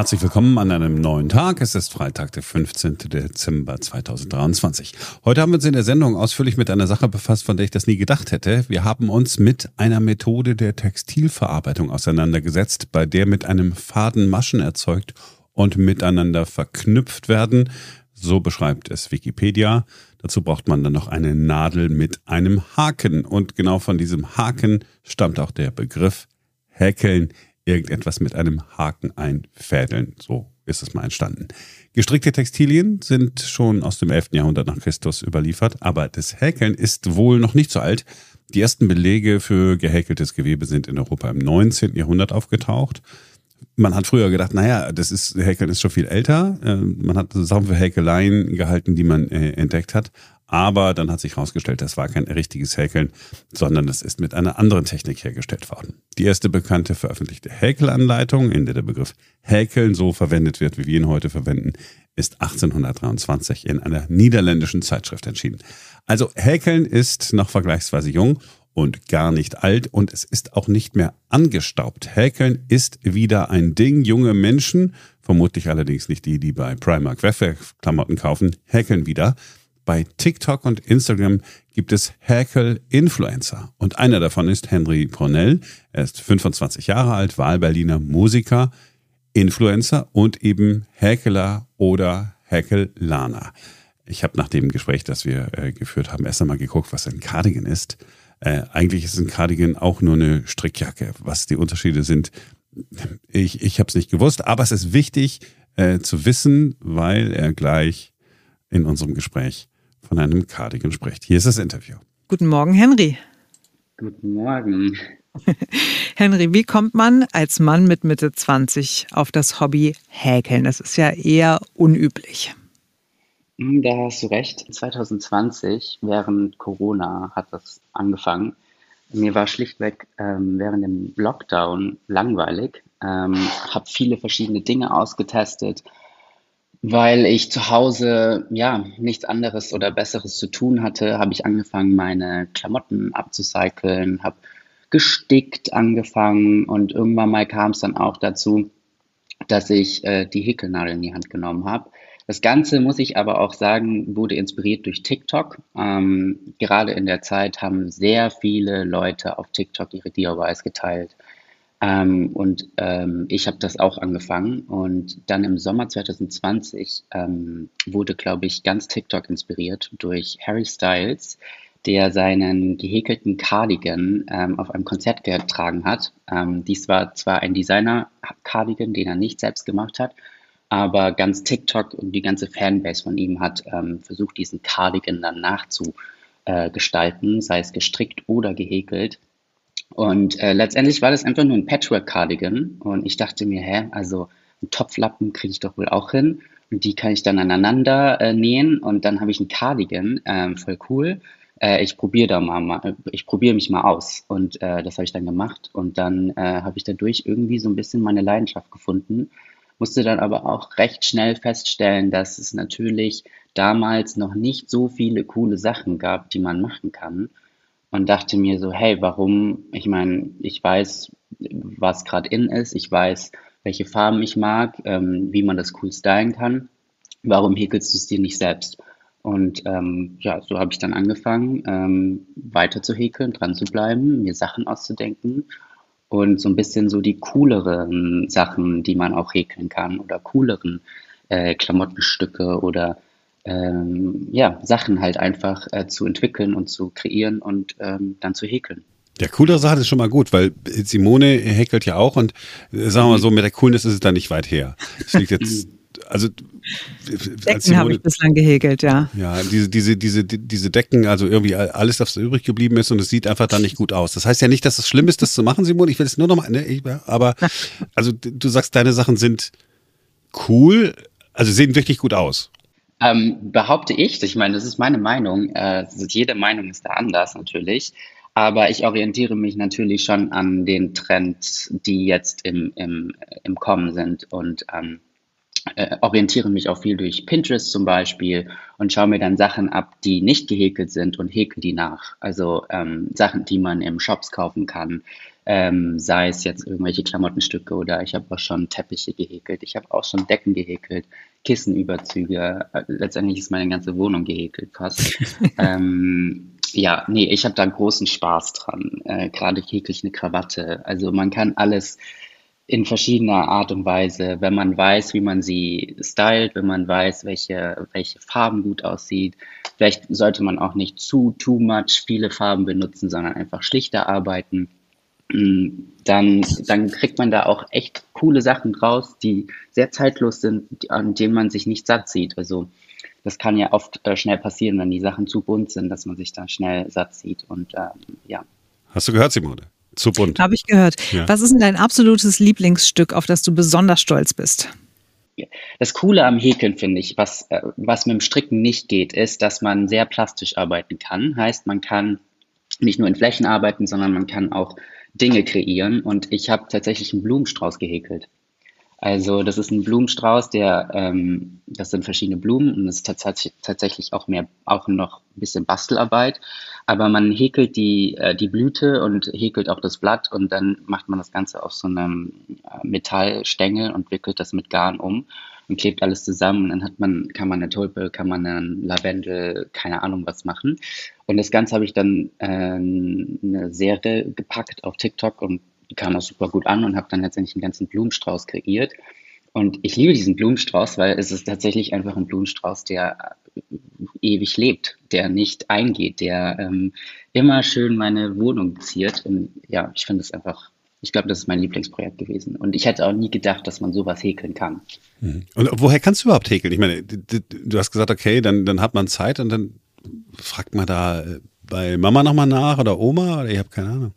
Herzlich willkommen an einem neuen Tag. Es ist Freitag, der 15. Dezember 2023. Heute haben wir uns in der Sendung ausführlich mit einer Sache befasst, von der ich das nie gedacht hätte. Wir haben uns mit einer Methode der Textilverarbeitung auseinandergesetzt, bei der mit einem Faden Maschen erzeugt und miteinander verknüpft werden. So beschreibt es Wikipedia. Dazu braucht man dann noch eine Nadel mit einem Haken. Und genau von diesem Haken stammt auch der Begriff Häkeln irgendetwas mit einem Haken einfädeln. So ist es mal entstanden. Gestrickte Textilien sind schon aus dem 11. Jahrhundert nach Christus überliefert, aber das Häkeln ist wohl noch nicht so alt. Die ersten Belege für gehäkeltes Gewebe sind in Europa im 19. Jahrhundert aufgetaucht. Man hat früher gedacht, naja, das ist, Häkeln ist schon viel älter. Äh, man hat Sachen für Häkeleien gehalten, die man äh, entdeckt hat. Aber dann hat sich herausgestellt, das war kein richtiges Häkeln, sondern es ist mit einer anderen Technik hergestellt worden. Die erste bekannte veröffentlichte Häkelanleitung, in der der Begriff Häkeln so verwendet wird, wie wir ihn heute verwenden, ist 1823 in einer niederländischen Zeitschrift entschieden. Also Häkeln ist noch vergleichsweise jung und gar nicht alt und es ist auch nicht mehr angestaubt. Häkeln ist wieder ein Ding. Junge Menschen, vermutlich allerdings nicht die, die bei Primark Werkklamotten kaufen, häkeln wieder. Bei TikTok und Instagram gibt es Häkel-Influencer. Und einer davon ist Henry Cornell. Er ist 25 Jahre alt, Wahlberliner Musiker, Influencer und eben Häkeler oder Häkellaner. Ich habe nach dem Gespräch, das wir äh, geführt haben, erst einmal geguckt, was ein Cardigan ist. Äh, eigentlich ist ein Cardigan auch nur eine Strickjacke. Was die Unterschiede sind, ich, ich habe es nicht gewusst, aber es ist wichtig äh, zu wissen, weil er gleich in unserem Gespräch von einem Cardigan spricht. Hier ist das Interview. Guten Morgen, Henry. Guten Morgen. Henry, wie kommt man als Mann mit Mitte 20 auf das Hobby Häkeln? Das ist ja eher unüblich. Hm, da hast du recht. 2020, während Corona, hat das angefangen. Mir war schlichtweg ähm, während dem Lockdown langweilig. Ähm, habe viele verschiedene Dinge ausgetestet, weil ich zu Hause ja nichts anderes oder Besseres zu tun hatte, habe ich angefangen, meine Klamotten abzucyceln, habe gestickt angefangen und irgendwann mal kam es dann auch dazu, dass ich äh, die Häkelnadel in die Hand genommen habe. Das Ganze, muss ich aber auch sagen, wurde inspiriert durch TikTok. Ähm, gerade in der Zeit haben sehr viele Leute auf TikTok ihre DIYs geteilt. Ähm, und ähm, ich habe das auch angefangen. Und dann im Sommer 2020 ähm, wurde, glaube ich, ganz TikTok inspiriert durch Harry Styles, der seinen gehäkelten Cardigan ähm, auf einem Konzert getragen hat. Ähm, dies war zwar ein Designer-Cardigan, den er nicht selbst gemacht hat, aber ganz TikTok und die ganze Fanbase von ihm hat ähm, versucht, diesen Cardigan dann nachzugestalten, äh, sei es gestrickt oder gehäkelt. Und äh, letztendlich war das einfach nur ein Patchwork-Cardigan. Und ich dachte mir, hä, also einen Topflappen kriege ich doch wohl auch hin. Und die kann ich dann aneinander äh, nähen. Und dann habe ich ein Cardigan, äh, voll cool. Äh, ich probiere da mal, mal ich probiere mich mal aus. Und äh, das habe ich dann gemacht. Und dann äh, habe ich dadurch irgendwie so ein bisschen meine Leidenschaft gefunden. Musste dann aber auch recht schnell feststellen, dass es natürlich damals noch nicht so viele coole Sachen gab, die man machen kann und dachte mir so, hey, warum? Ich meine, ich weiß, was gerade in ist, ich weiß, welche Farben ich mag, ähm, wie man das cool stylen kann. Warum häkelst du es dir nicht selbst? Und ähm, ja, so habe ich dann angefangen, ähm, weiter zu häkeln, dran zu bleiben, mir Sachen auszudenken und so ein bisschen so die cooleren Sachen, die man auch häkeln kann oder cooleren äh, Klamottenstücke oder ähm, ja, Sachen halt einfach äh, zu entwickeln und zu kreieren und ähm, dann zu häkeln. Ja, coolere Sache ist schon mal gut, weil Simone häkelt ja auch und äh, sagen wir mal so, mit der Coolness ist es da nicht weit her. Es liegt jetzt, also Decken habe ich bislang gehäkelt, ja. Ja, diese, diese, diese, diese Decken, also irgendwie alles, was übrig geblieben ist und es sieht einfach dann nicht gut aus. Das heißt ja nicht, dass es schlimm ist, das zu machen, Simone. Ich will es nur noch mal, ne, ich, aber also du sagst, deine Sachen sind cool, also sehen wirklich gut aus. Ähm, behaupte ich, ich meine, das ist meine Meinung, äh, jede Meinung ist da anders natürlich, aber ich orientiere mich natürlich schon an den Trends, die jetzt im, im, im Kommen sind und ähm, äh, orientiere mich auch viel durch Pinterest zum Beispiel und schaue mir dann Sachen ab, die nicht gehäkelt sind und häkel die nach. Also ähm, Sachen, die man im Shops kaufen kann, Ähm, sei es jetzt irgendwelche Klamottenstücke oder ich habe auch schon Teppiche gehäkelt, ich habe auch schon Decken gehäkelt, Kissenüberzüge. Äh, letztendlich ist meine ganze Wohnung gehäkelt fast. ähm, ja, nee, ich habe da großen Spaß dran. Äh, Gerade häkel ich eine Krawatte. Also man kann alles in verschiedener Art und Weise, wenn man weiß, wie man sie stylt, wenn man weiß, welche, welche Farben gut aussieht. Vielleicht sollte man auch nicht zu, too much viele Farben benutzen, sondern einfach schlichter arbeiten. Mm, dann, dann kriegt man da auch echt coole Sachen draus, die sehr zeitlos sind, an denen man sich nicht satt sieht. Also das kann ja oft äh, schnell passieren, wenn die Sachen zu bunt sind, dass man sich dann schnell satt sieht. Und ähm, ja. Hast du gehört, Simone? Zu bunt. Habe ich gehört. Ja. Was ist denn dein absolutes Lieblingsstück, auf das du besonders stolz bist? Das Coole am Häkeln finde ich, was, äh, was mit dem Stricken nicht geht, ist, dass man sehr plastisch arbeiten kann. Heißt, man kann nicht nur in Flächen arbeiten, sondern man kann auch Dinge kreieren. Und ich habe tatsächlich einen Blumenstrauß gehäkelt. Also das ist ein Blumenstrauß, der, ähm, das sind verschiedene Blumen und es ist tats tatsächlich auch mehr, auch noch ein bisschen Bastelarbeit. Aber man häkelt die, äh, die Blüte und häkelt auch das Blatt und dann macht man das Ganze auf so einem äh, Metallstängel und wickelt das mit Garn um und klebt alles zusammen. Und dann hat man, kann man eine Tulpe, kann man einen Lavendel, keine Ahnung was machen. Und das Ganze habe ich dann äh, eine Serie gepackt auf TikTok und die kam auch super gut an und habe dann letztendlich einen ganzen Blumenstrauß kreiert. Und ich liebe diesen Blumenstrauß, weil es ist tatsächlich einfach ein Blumenstrauß, der ewig lebt, der nicht eingeht, der ähm, immer schön meine Wohnung ziert. Und ja, ich finde es einfach, ich glaube, das ist mein Lieblingsprojekt gewesen. Und ich hätte auch nie gedacht, dass man sowas häkeln kann. Mhm. Und woher kannst du überhaupt häkeln? Ich meine, du hast gesagt, okay, dann, dann hat man Zeit und dann fragt man da äh, bei Mama nochmal nach oder Oma oder ich habe keine Ahnung.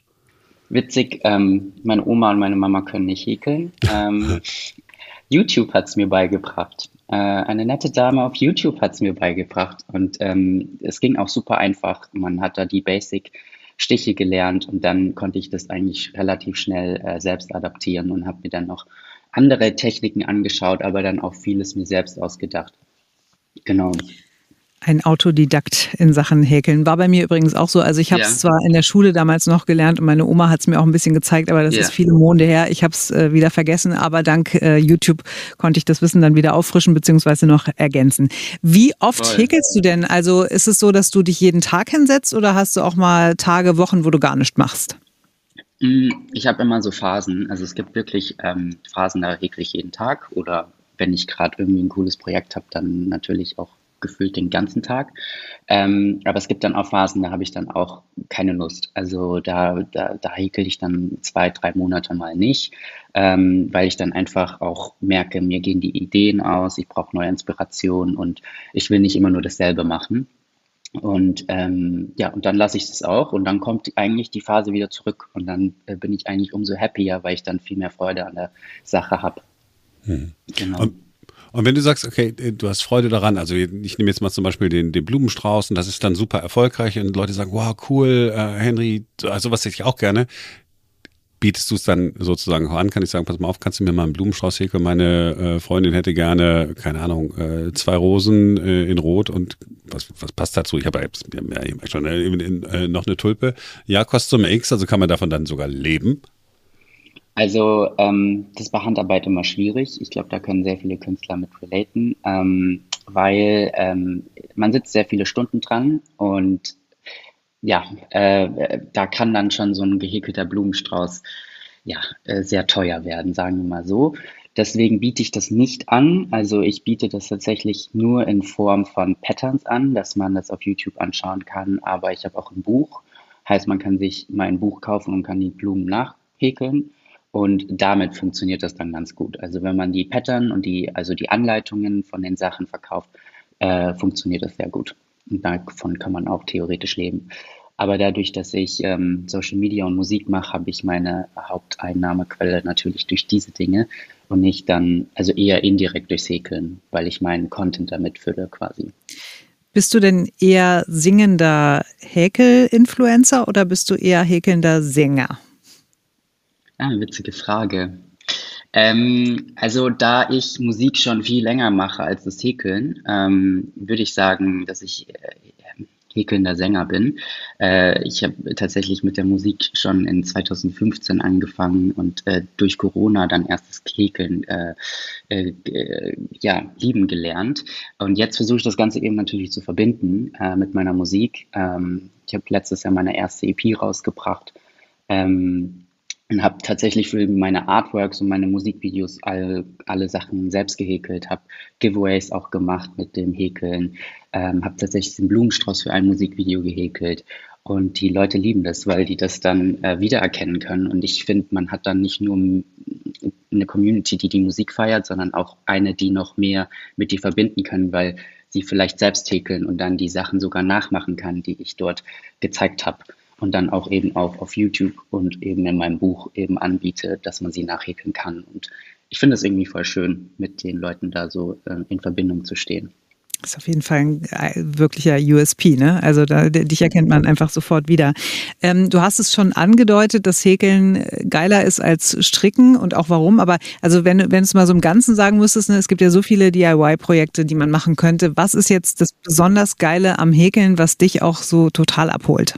Witzig, ähm, meine Oma und meine Mama können nicht häkeln. Ähm, YouTube hat es mir beigebracht. Äh, eine nette Dame auf YouTube hat es mir beigebracht. Und ähm, es ging auch super einfach. Man hat da die Basic-Stiche gelernt und dann konnte ich das eigentlich relativ schnell äh, selbst adaptieren und habe mir dann noch andere Techniken angeschaut, aber dann auch vieles mir selbst ausgedacht. Genau ein Autodidakt in Sachen Häkeln. War bei mir übrigens auch so. Also ich habe es ja. zwar in der Schule damals noch gelernt und meine Oma hat es mir auch ein bisschen gezeigt, aber das ja. ist viele Monde her. Ich habe es äh, wieder vergessen, aber dank äh, YouTube konnte ich das Wissen dann wieder auffrischen bzw. noch ergänzen. Wie oft Voll. häkelst du denn? Also ist es so, dass du dich jeden Tag hinsetzt oder hast du auch mal Tage, Wochen, wo du gar nichts machst? Mm, ich habe immer so Phasen. Also es gibt wirklich ähm, Phasen, da häkle ich jeden Tag oder wenn ich gerade irgendwie ein cooles Projekt habe, dann natürlich auch gefühlt den ganzen Tag. Ähm, aber es gibt dann auch Phasen, da habe ich dann auch keine Lust. Also da, da, da häkel ich dann zwei, drei Monate mal nicht, ähm, weil ich dann einfach auch merke, mir gehen die Ideen aus, ich brauche neue Inspiration und ich will nicht immer nur dasselbe machen. Und ähm, ja, und dann lasse ich es auch und dann kommt eigentlich die Phase wieder zurück und dann äh, bin ich eigentlich umso happier, weil ich dann viel mehr Freude an der Sache habe. Hm. Genau. Und und wenn du sagst, okay, äh, du hast Freude daran, also ich nehme jetzt mal zum Beispiel den, den Blumenstrauß und das ist dann super erfolgreich und Leute sagen, wow, cool, äh, Henry, also was hätte ich auch gerne. Bietest du es dann sozusagen an? Kann ich sagen, pass mal auf, kannst du mir mal einen Blumenstrauß häkeln? Meine äh, Freundin hätte gerne, keine Ahnung, äh, zwei Rosen äh, in Rot und was, was passt dazu? Ich habe ja, ja schon äh, äh, noch eine Tulpe. Ja, kostet so X, also kann man davon dann sogar leben. Also ähm, das bei Handarbeit immer schwierig. Ich glaube, da können sehr viele Künstler mit relaten, ähm, weil ähm, man sitzt sehr viele Stunden dran und ja, äh, da kann dann schon so ein gehäkelter Blumenstrauß ja äh, sehr teuer werden, sagen wir mal so. Deswegen biete ich das nicht an. Also ich biete das tatsächlich nur in Form von Patterns an, dass man das auf YouTube anschauen kann. Aber ich habe auch ein Buch. Heißt, man kann sich mein Buch kaufen und kann die Blumen nachhäkeln. Und damit funktioniert das dann ganz gut. Also wenn man die Pattern und die, also die Anleitungen von den Sachen verkauft, äh, funktioniert das sehr gut. Und davon kann man auch theoretisch leben. Aber dadurch, dass ich ähm, Social Media und Musik mache, habe ich meine Haupteinnahmequelle natürlich durch diese Dinge und nicht dann, also eher indirekt durchs Häkeln, weil ich meinen Content damit fülle quasi. Bist du denn eher singender Häkel-Influencer oder bist du eher häkelnder Sänger? Ah, witzige Frage. Ähm, also da ich Musik schon viel länger mache als das Häkeln, ähm, würde ich sagen, dass ich äh, häkelnder Sänger bin. Äh, ich habe tatsächlich mit der Musik schon in 2015 angefangen und äh, durch Corona dann erst das Häkeln äh, äh, ja, lieben gelernt. Und jetzt versuche ich das Ganze eben natürlich zu verbinden äh, mit meiner Musik. Ähm, ich habe letztes Jahr meine erste EP rausgebracht. Ähm, und habe tatsächlich für meine Artworks und meine Musikvideos all, alle Sachen selbst gehäkelt, habe Giveaways auch gemacht mit dem Häkeln, ähm, habe tatsächlich den Blumenstrauß für ein Musikvideo gehäkelt und die Leute lieben das, weil die das dann äh, wiedererkennen können und ich finde, man hat dann nicht nur eine Community, die die Musik feiert, sondern auch eine, die noch mehr mit dir verbinden können, weil sie vielleicht selbst häkeln und dann die Sachen sogar nachmachen kann, die ich dort gezeigt habe und dann auch eben auch auf YouTube und eben in meinem Buch eben anbiete, dass man sie nachhäkeln kann. Und ich finde es irgendwie voll schön, mit den Leuten da so äh, in Verbindung zu stehen. Das ist auf jeden Fall ein äh, wirklicher USP, ne? Also da, dich erkennt man einfach sofort wieder. Ähm, du hast es schon angedeutet, dass Häkeln äh, geiler ist als Stricken und auch warum. Aber also wenn, wenn du es mal so im Ganzen sagen müsstest, ne, es gibt ja so viele DIY-Projekte, die man machen könnte. Was ist jetzt das besonders Geile am Häkeln, was dich auch so total abholt?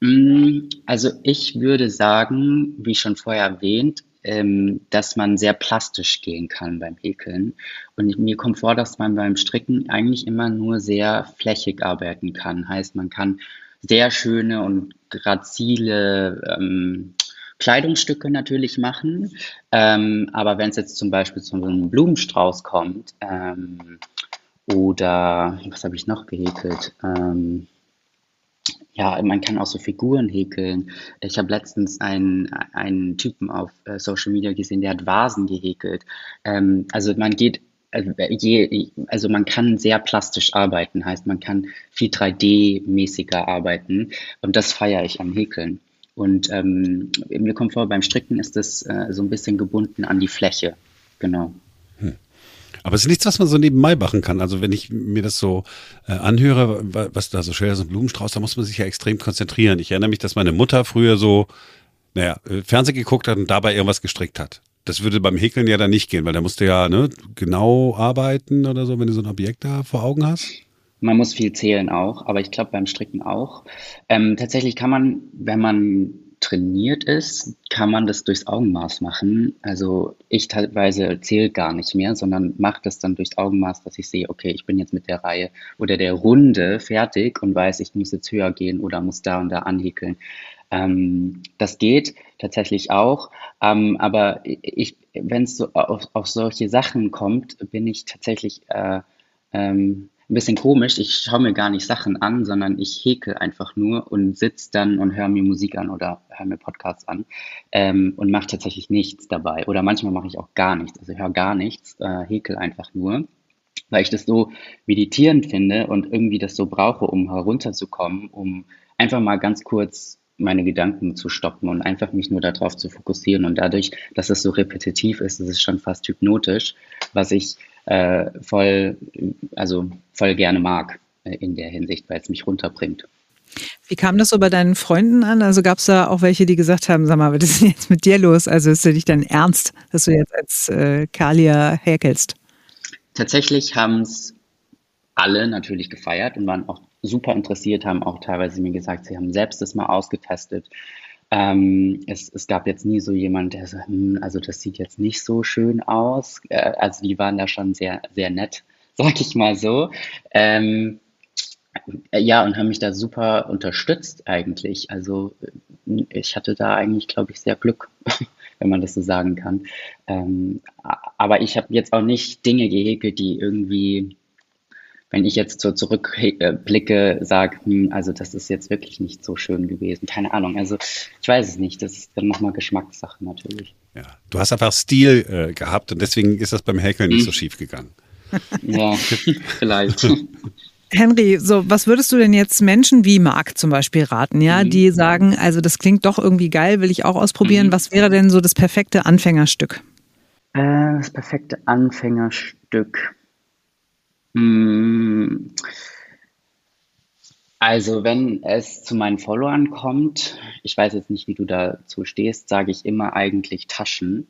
Mm, also ich würde sagen, wie schon vorher erwähnt, ähm, dass man sehr plastisch gehen kann beim Häkeln. Und mir kommt vor, dass man beim Stricken eigentlich immer nur sehr flächig arbeiten kann. Heißt, man kann sehr schöne und grazile ähm, Kleidungsstücke natürlich machen. Ähm, aber wenn es jetzt zum Beispiel zu einem Blumenstrauß kommt, ähm, oder was habe ich noch gehäkelt? Ja, man kann auch so Figuren häkeln. Ich habe letztens einen, einen Typen auf äh, Social Media gesehen, der hat Vasen gehäkelt. Ähm, also man geht, also, je, also man kann sehr plastisch arbeiten, heißt man kann viel 3D-mäßiger arbeiten und das feiere ich am Häkeln. Und ähm, mir kommt vor, beim Stricken ist das äh, so ein bisschen gebunden an die Fläche. Genau. Aber es ist nichts, was man so nebenbei machen kann. Also wenn ich mir das so äh, anhöre, was da so schwer ist, ein Blumenstrauß, da muss man sich ja extrem konzentrieren. Ich erinnere mich, dass meine Mutter früher so, naja, äh, Fernsehen geguckt hat und dabei irgendwas gestrickt hat. Das würde beim Häkeln ja dann nicht gehen, weil da musst du ja ne, genau arbeiten oder so, wenn du so ein Objekt da vor Augen hast. Man muss viel zählen auch, aber ich glaube beim Stricken auch. Ähm, tatsächlich kann man, wenn man trainiert ist, kann man das durchs Augenmaß machen. Also ich teilweise zähle gar nicht mehr, sondern mache das dann durchs Augenmaß, dass ich sehe, okay, ich bin jetzt mit der Reihe oder der Runde fertig und weiß, ich muss jetzt höher gehen oder muss da und da anhäkeln. Ähm, das geht tatsächlich auch, ähm, aber ich, wenn es so auf, auf, solche Sachen kommt, bin ich tatsächlich äh, ähm, ein bisschen komisch. Ich schaue mir gar nicht Sachen an, sondern ich häkel einfach nur und sitze dann und höre mir Musik an oder höre mir Podcasts an ähm, und mache tatsächlich nichts dabei. Oder manchmal mache ich auch gar nichts. Also höre gar nichts, äh, häkel einfach nur, weil ich das so meditierend finde und irgendwie das so brauche, um herunterzukommen, um einfach mal ganz kurz meine Gedanken zu stoppen und einfach mich nur darauf zu fokussieren. Und dadurch, dass es so repetitiv ist, ist es schon fast hypnotisch, was ich äh, voll, also voll gerne mag äh, in der Hinsicht, weil es mich runterbringt. Wie kam das so bei deinen Freunden an? Also gab es da auch welche, die gesagt haben, sag mal, was ist denn jetzt mit dir los? Also ist ja nicht dein Ernst, dass du jetzt als äh, Kalia häkelst? Tatsächlich haben es alle natürlich gefeiert und waren auch super interessiert, haben auch teilweise mir gesagt, sie haben selbst das mal ausgetestet ähm, es, es gab jetzt nie so jemand, der so, hm, also das sieht jetzt nicht so schön aus. Äh, also die waren da schon sehr, sehr nett, sag ich mal so. Ähm, ja, und haben mich da super unterstützt eigentlich. Also ich hatte da eigentlich, glaube ich, sehr Glück, wenn man das so sagen kann. Ähm, aber ich habe jetzt auch nicht Dinge gehäkelt, die irgendwie wenn ich jetzt so zurückblicke, sage, hm, also das ist jetzt wirklich nicht so schön gewesen. Keine Ahnung. Also ich weiß es nicht. Das ist dann nochmal Geschmackssache natürlich. Ja, du hast einfach Stil äh, gehabt und deswegen ist das beim Häkeln hm. nicht so schief gegangen. Ja, vielleicht. Henry, so was würdest du denn jetzt Menschen wie Marc zum Beispiel raten, ja, mhm. die sagen, also das klingt doch irgendwie geil, will ich auch ausprobieren. Mhm. Was wäre denn so das perfekte Anfängerstück? Äh, das perfekte Anfängerstück. Hm. Also, wenn es zu meinen Followern kommt, ich weiß jetzt nicht, wie du dazu stehst, sage ich immer eigentlich Taschen.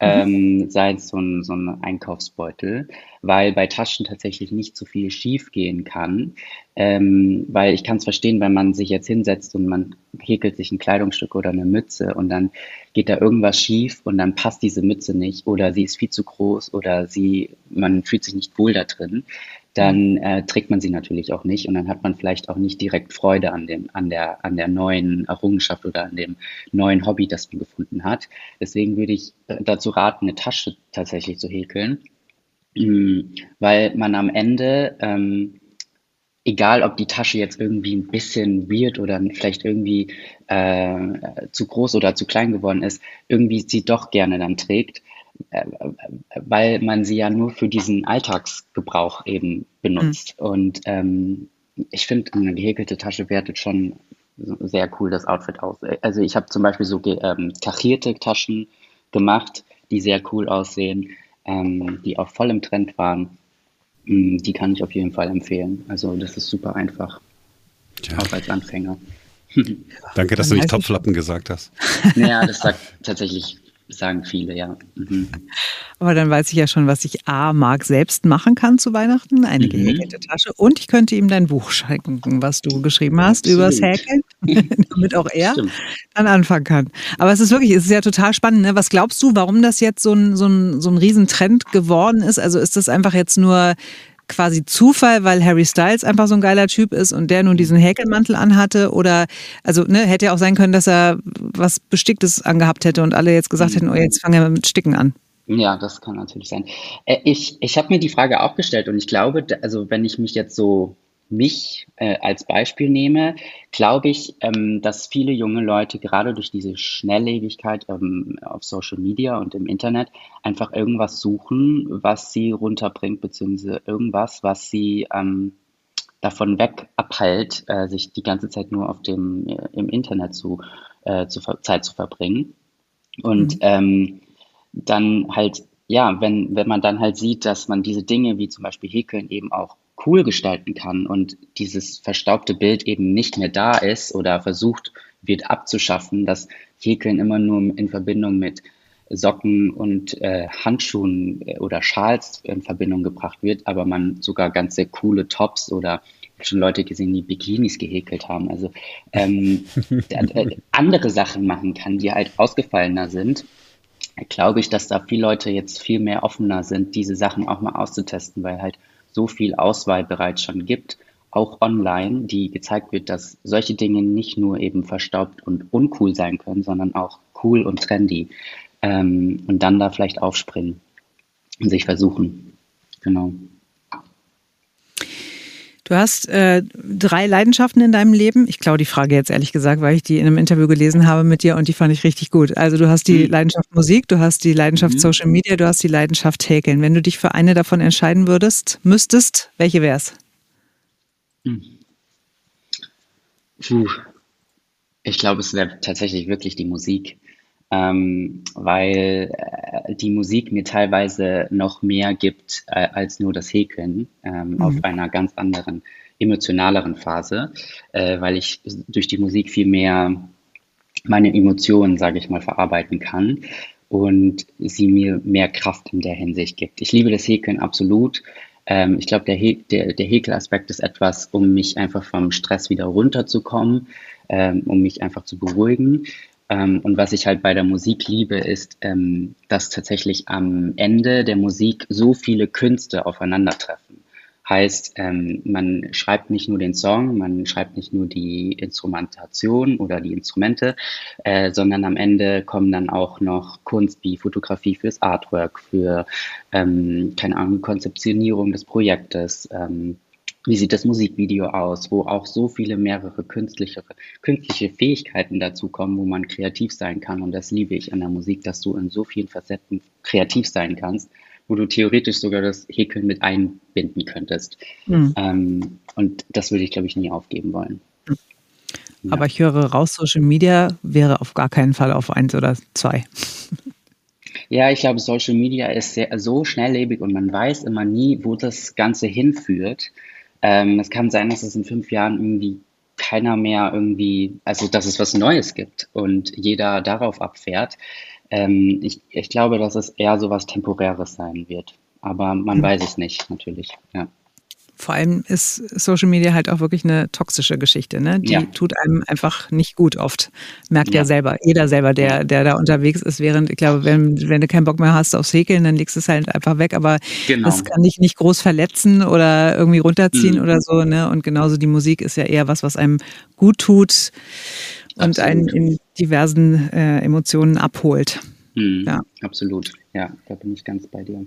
Ähm, sei es so ein, so ein Einkaufsbeutel, weil bei Taschen tatsächlich nicht so viel schief gehen kann. Ähm, weil ich kann es verstehen, wenn man sich jetzt hinsetzt und man häkelt sich ein Kleidungsstück oder eine Mütze und dann geht da irgendwas schief und dann passt diese Mütze nicht oder sie ist viel zu groß oder sie, man fühlt sich nicht wohl da drin dann äh, trägt man sie natürlich auch nicht und dann hat man vielleicht auch nicht direkt Freude an dem, an der, an der neuen Errungenschaft oder an dem neuen Hobby, das man gefunden hat. Deswegen würde ich äh, dazu raten, eine Tasche tatsächlich zu häkeln, mhm. weil man am Ende, ähm, egal ob die Tasche jetzt irgendwie ein bisschen weird oder vielleicht irgendwie äh, zu groß oder zu klein geworden ist, irgendwie sie doch gerne dann trägt, weil man sie ja nur für diesen Alltagsgebrauch eben benutzt. Mhm. Und ähm, ich finde, eine gehäkelte Tasche wertet schon sehr cool das Outfit aus. Also ich habe zum Beispiel so ähm, kachierte Taschen gemacht, die sehr cool aussehen, ähm, die auch voll im Trend waren. Mm, die kann ich auf jeden Fall empfehlen. Also das ist super einfach, ja. auch als Anfänger. Danke, dass du nicht Topflappen gesagt hast. Ja, das sagt tatsächlich sagen viele, ja. Mhm. Aber dann weiß ich ja schon, was ich A, Marc selbst machen kann zu Weihnachten, eine mhm. gehäkelte Tasche. Und ich könnte ihm dein Buch schenken, was du geschrieben hast Absolut. übers Häkeln, damit auch er Stimmt. dann anfangen kann. Aber es ist wirklich, es ist ja total spannend. Ne? Was glaubst du, warum das jetzt so ein, so ein, so ein Riesentrend geworden ist? Also ist das einfach jetzt nur quasi Zufall, weil Harry Styles einfach so ein geiler Typ ist und der nun diesen Häkelmantel anhatte? Oder, also, ne, hätte ja auch sein können, dass er was Besticktes angehabt hätte und alle jetzt gesagt hätten, oh, jetzt fangen wir mit Sticken an. Ja, das kann natürlich sein. Äh, ich, ich habe mir die Frage auch gestellt und ich glaube, also wenn ich mich jetzt so mich äh, als Beispiel nehme, glaube ich, ähm, dass viele junge Leute gerade durch diese Schnelllebigkeit ähm, auf Social Media und im Internet einfach irgendwas suchen, was sie runterbringt, beziehungsweise irgendwas, was sie ähm, davon weg abhält, äh, sich die ganze Zeit nur auf dem äh, im Internet zu, äh, zu Zeit zu verbringen. Und mhm. ähm, dann halt, ja, wenn, wenn man dann halt sieht, dass man diese Dinge wie zum Beispiel Häkeln eben auch cool gestalten kann und dieses verstaubte Bild eben nicht mehr da ist oder versucht wird abzuschaffen, dass Häkeln immer nur in Verbindung mit Socken und äh, Handschuhen äh, oder Schals in Verbindung gebracht wird, aber man sogar ganz sehr coole Tops oder schon Leute gesehen, die Bikinis gehäkelt haben. Also ähm, äh, andere Sachen machen kann, die halt ausgefallener sind. Glaube ich, dass da viele Leute jetzt viel mehr offener sind, diese Sachen auch mal auszutesten, weil halt so viel Auswahl bereits schon gibt, auch online, die gezeigt wird, dass solche Dinge nicht nur eben verstaubt und uncool sein können, sondern auch cool und trendy. Ähm, und dann da vielleicht aufspringen und sich versuchen. Genau. Du hast äh, drei Leidenschaften in deinem Leben. Ich klaue die Frage jetzt ehrlich gesagt, weil ich die in einem Interview gelesen habe mit dir und die fand ich richtig gut. Also du hast die mhm. Leidenschaft Musik, du hast die Leidenschaft mhm. Social Media, du hast die Leidenschaft Häkeln. Wenn du dich für eine davon entscheiden würdest, müsstest, welche wär's? Mhm. Puh. Ich glaube, es wäre tatsächlich wirklich die Musik ähm, weil äh, die Musik mir teilweise noch mehr gibt äh, als nur das Häkeln ähm, mhm. auf einer ganz anderen, emotionaleren Phase, äh, weil ich durch die Musik viel mehr meine Emotionen, sage ich mal, verarbeiten kann und sie mir mehr Kraft in der Hinsicht gibt. Ich liebe das Häkeln absolut. Ähm, ich glaube, der, der, der Häkelaspekt ist etwas, um mich einfach vom Stress wieder runterzukommen, ähm, um mich einfach zu beruhigen. Ähm, und was ich halt bei der Musik liebe, ist, ähm, dass tatsächlich am Ende der Musik so viele Künste aufeinandertreffen. Heißt, ähm, man schreibt nicht nur den Song, man schreibt nicht nur die Instrumentation oder die Instrumente, äh, sondern am Ende kommen dann auch noch Kunst wie Fotografie fürs Artwork, für, ähm, keine Ahnung, Konzeptionierung des Projektes, ähm, wie sieht das Musikvideo aus, wo auch so viele mehrere künstliche, künstliche Fähigkeiten dazukommen, wo man kreativ sein kann. Und das liebe ich an der Musik, dass du in so vielen Facetten kreativ sein kannst, wo du theoretisch sogar das Häkeln mit einbinden könntest. Mhm. Ähm, und das würde ich, glaube ich, nie aufgeben wollen. Ja. Aber ich höre raus, Social Media wäre auf gar keinen Fall auf eins oder zwei. Ja, ich glaube, Social Media ist sehr, so schnelllebig und man weiß immer nie, wo das Ganze hinführt. Ähm, es kann sein, dass es in fünf Jahren irgendwie keiner mehr irgendwie, also dass es was Neues gibt und jeder darauf abfährt. Ähm, ich, ich glaube, dass es eher so was Temporäres sein wird. Aber man mhm. weiß es nicht, natürlich. Ja vor allem ist Social Media halt auch wirklich eine toxische Geschichte. Ne? Die ja. tut einem einfach nicht gut oft. Merkt ja. ja, selber, jeder selber, der, der da unterwegs ist, während, ich glaube, wenn, wenn du keinen Bock mehr hast aufs Häkeln, dann legst du es halt einfach weg. Aber genau. das kann dich nicht groß verletzen oder irgendwie runterziehen mhm. oder so. Ne? Und genauso die Musik ist ja eher was, was einem gut tut und Absolut. einen in diversen äh, Emotionen abholt. Mhm. Ja. Absolut, ja, da bin ich ganz bei dir.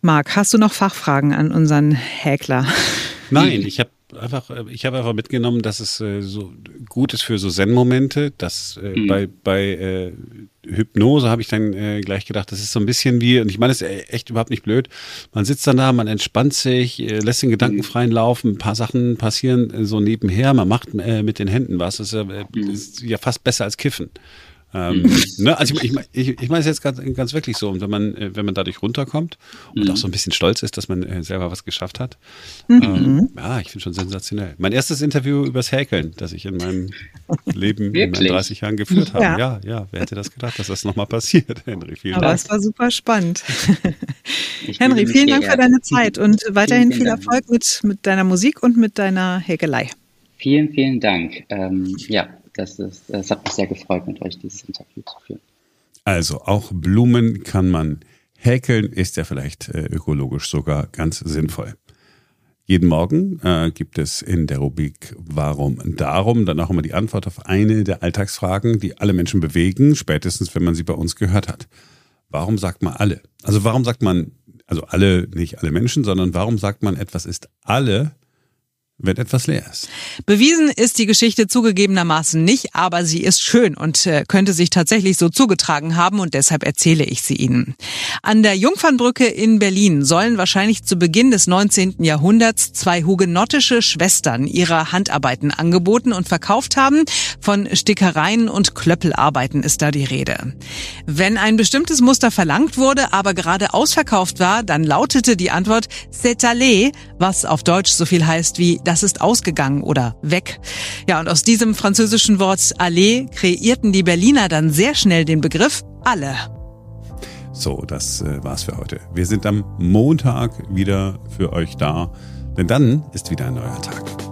Marc, hast du noch Fachfragen an unseren Häkler? Nein, ich habe einfach, ich habe einfach mitgenommen, dass es äh, so gut ist für so Zen-Momente. Dass äh, mhm. bei, bei äh, Hypnose habe ich dann äh, gleich gedacht, das ist so ein bisschen wie, und ich meine, es ist echt überhaupt nicht blöd. Man sitzt dann da, man entspannt sich, äh, lässt den Gedanken mhm. freien Laufen, ein paar Sachen passieren äh, so nebenher, man macht äh, mit den Händen was. Das ist, äh, mhm. ist ja fast besser als Kiffen. Ähm, ne? Also ich, ich, ich, ich meine es jetzt ganz, ganz wirklich so. Und wenn man, äh, wenn man dadurch runterkommt und mhm. auch so ein bisschen stolz ist, dass man äh, selber was geschafft hat, mhm. ähm, ja, ich finde schon sensationell. Mein erstes Interview übers Häkeln, das ich in meinem Leben in meinen 30 Jahren geführt habe. Ja. ja, ja, wer hätte das gedacht, dass das nochmal passiert, Henry? Vielen Aber Dank. es war super spannend. Henry, vielen Dank für deine Zeit und weiterhin viel Erfolg mit, mit deiner Musik und mit deiner Häkelei. Vielen, vielen Dank. Ähm, ja, das, ist, das hat mich sehr gefreut, mit euch dieses Interview zu führen. Also auch Blumen kann man häkeln, ist ja vielleicht äh, ökologisch sogar ganz sinnvoll. Jeden Morgen äh, gibt es in der Rubrik Warum Darum dann auch immer die Antwort auf eine der Alltagsfragen, die alle Menschen bewegen, spätestens wenn man sie bei uns gehört hat. Warum sagt man alle? Also warum sagt man, also alle, nicht alle Menschen, sondern warum sagt man etwas ist alle wenn etwas leer ist. Bewiesen ist die Geschichte zugegebenermaßen nicht, aber sie ist schön und äh, könnte sich tatsächlich so zugetragen haben und deshalb erzähle ich sie Ihnen. An der Jungfernbrücke in Berlin sollen wahrscheinlich zu Beginn des 19. Jahrhunderts zwei hugenottische Schwestern ihre Handarbeiten angeboten und verkauft haben. Von Stickereien und Klöppelarbeiten ist da die Rede. Wenn ein bestimmtes Muster verlangt wurde, aber gerade ausverkauft war, dann lautete die Antwort C'est allé, was auf Deutsch so viel heißt wie das ist ausgegangen oder weg. Ja, und aus diesem französischen Wort aller kreierten die Berliner dann sehr schnell den Begriff alle. So, das äh, war's für heute. Wir sind am Montag wieder für euch da, denn dann ist wieder ein neuer Tag.